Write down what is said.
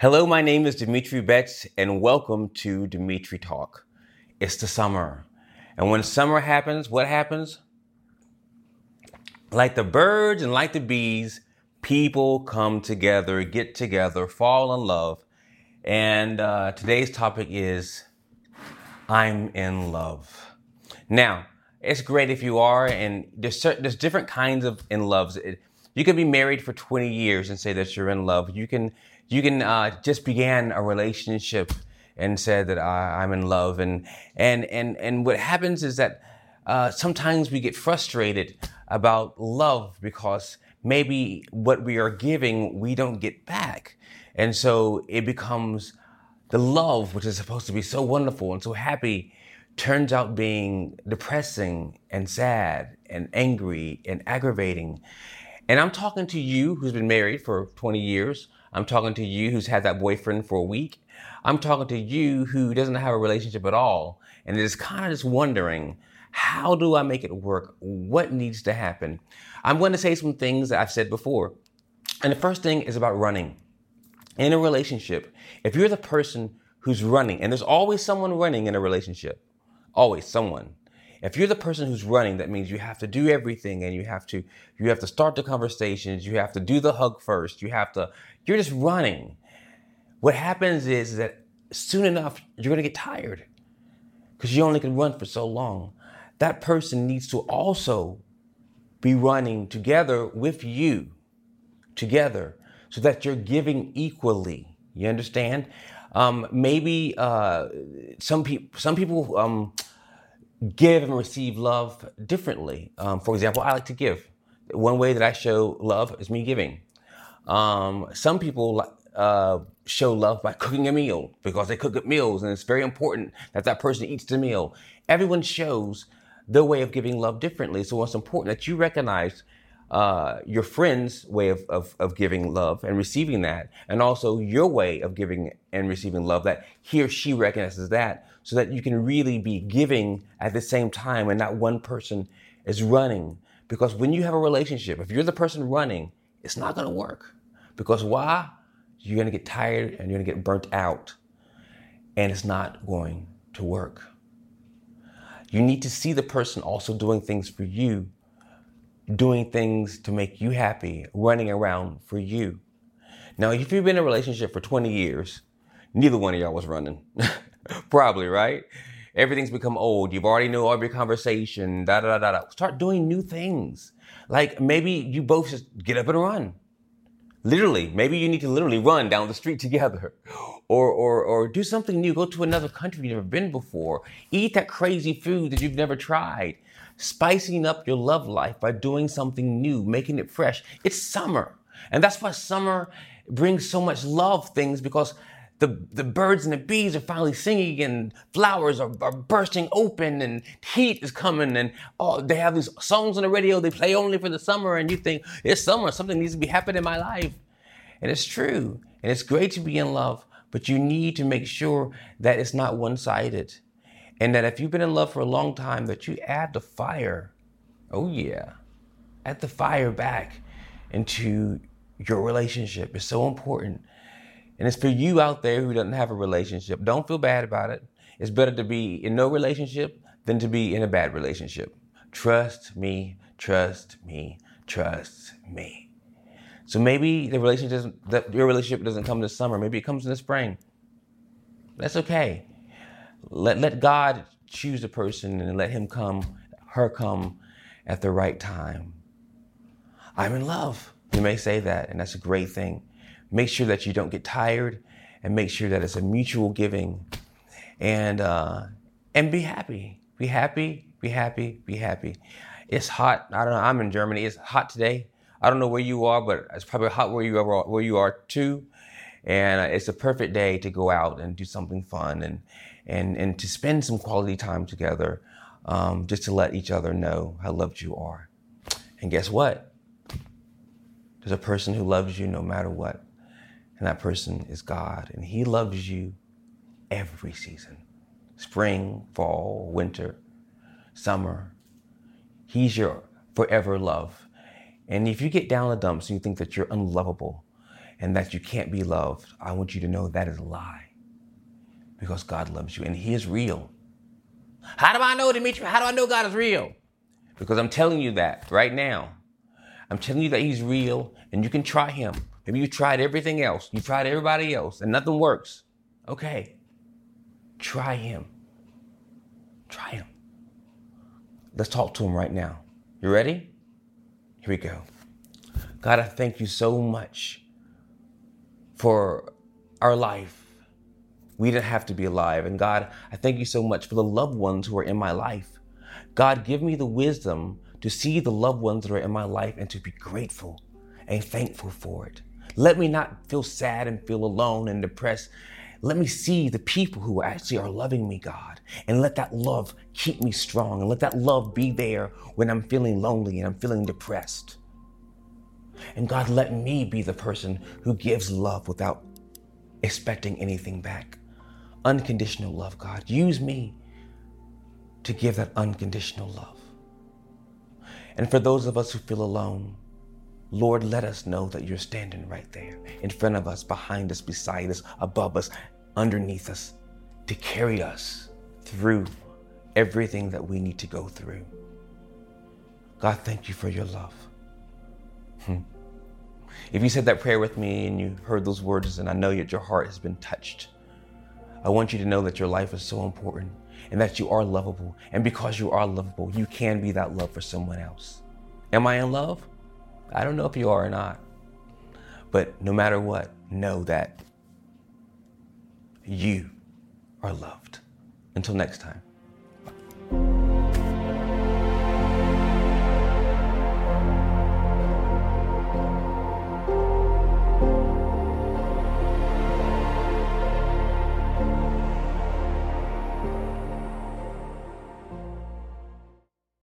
Hello, my name is Dimitri Betts, and welcome to Dimitri Talk. It's the summer. And when summer happens, what happens? Like the birds and like the bees, people come together, get together, fall in love. And uh, today's topic is I'm in love. Now, it's great if you are, and there's certain, there's different kinds of in loves. It, you can be married for 20 years and say that you're in love. You can you can uh, just began a relationship and said that I, am in love, and and and and what happens is that uh, sometimes we get frustrated about love because maybe what we are giving we don't get back, and so it becomes the love which is supposed to be so wonderful and so happy turns out being depressing and sad and angry and aggravating. And I'm talking to you who's been married for 20 years. I'm talking to you who's had that boyfriend for a week. I'm talking to you who doesn't have a relationship at all and is kind of just wondering, how do I make it work? What needs to happen? I'm going to say some things that I've said before. And the first thing is about running. In a relationship, if you're the person who's running, and there's always someone running in a relationship, always someone. If you're the person who's running, that means you have to do everything and you have to you have to start the conversations, you have to do the hug first, you have to you're just running. What happens is that soon enough you're going to get tired because you only can run for so long. That person needs to also be running together with you, together, so that you're giving equally. You understand? Um, maybe uh, some people some people um, give and receive love differently. Um, for example, I like to give. One way that I show love is me giving. Um, some people uh, show love by cooking a meal because they cook at meals, and it's very important that that person eats the meal. Everyone shows their way of giving love differently, so it's important that you recognize uh, your friend's way of, of, of giving love and receiving that, and also your way of giving and receiving love, that he or she recognizes that, so that you can really be giving at the same time and not one person is running. Because when you have a relationship, if you're the person running, it's not going to work. Because why? You're to get tired and you're to get burnt out, and it's not going to work. You need to see the person also doing things for you doing things to make you happy, running around for you. Now, if you've been in a relationship for 20 years, neither one of y'all was running. Probably, right? Everything's become old. You've already know every conversation, da da da da. Start doing new things. Like maybe you both just get up and run. Literally, maybe you need to literally run down the street together. Or, or, or do something new. Go to another country you've never been before. Eat that crazy food that you've never tried spicing up your love life by doing something new, making it fresh. It's summer. And that's why summer brings so much love things because the, the birds and the bees are finally singing and flowers are, are bursting open and heat is coming and oh, they have these songs on the radio they play only for the summer and you think it's summer, something needs to be happening in my life. And it's true. And it's great to be in love, but you need to make sure that it's not one-sided. And that if you've been in love for a long time, that you add the fire. Oh, yeah. Add the fire back into your relationship. It's so important. And it's for you out there who doesn't have a relationship. Don't feel bad about it. It's better to be in no relationship than to be in a bad relationship. Trust me, trust me, trust me. So maybe the relationship that your relationship doesn't come this summer. Maybe it comes in the spring. That's okay. Let, let God choose a person and let him come, her come at the right time. I'm in love. You may say that, and that's a great thing. Make sure that you don't get tired and make sure that it's a mutual giving and, uh, and be happy. Be happy, be happy, be happy. It's hot. I don't know. I'm in Germany. It's hot today. I don't know where you are, but it's probably hot where you are, where you are too. And uh, it's a perfect day to go out and do something fun and, and, and to spend some quality time together um, just to let each other know how loved you are. And guess what? There's a person who loves you no matter what. And that person is God. And He loves you every season spring, fall, winter, summer. He's your forever love. And if you get down the dumps and you think that you're unlovable, and that you can't be loved, I want you to know that is a lie. Because God loves you and He is real. How do I know, Dimitri? How do I know God is real? Because I'm telling you that right now. I'm telling you that He's real and you can try Him. Maybe you tried everything else, you tried everybody else, and nothing works. Okay. Try Him. Try Him. Let's talk to Him right now. You ready? Here we go. God, I thank you so much for our life. We didn't have to be alive. And God, I thank you so much for the loved ones who are in my life. God, give me the wisdom to see the loved ones that are in my life and to be grateful and thankful for it. Let me not feel sad and feel alone and depressed. Let me see the people who actually are loving me, God, and let that love keep me strong and let that love be there when I'm feeling lonely and I'm feeling depressed. And God, let me be the person who gives love without expecting anything back. Unconditional love, God. Use me to give that unconditional love. And for those of us who feel alone, Lord, let us know that you're standing right there in front of us, behind us, beside us, above us, underneath us, to carry us through everything that we need to go through. God, thank you for your love. Hmm. If you said that prayer with me and you heard those words, and I know that your heart has been touched, I want you to know that your life is so important and that you are lovable. And because you are lovable, you can be that love for someone else. Am I in love? I don't know if you are or not. But no matter what, know that you are loved. Until next time.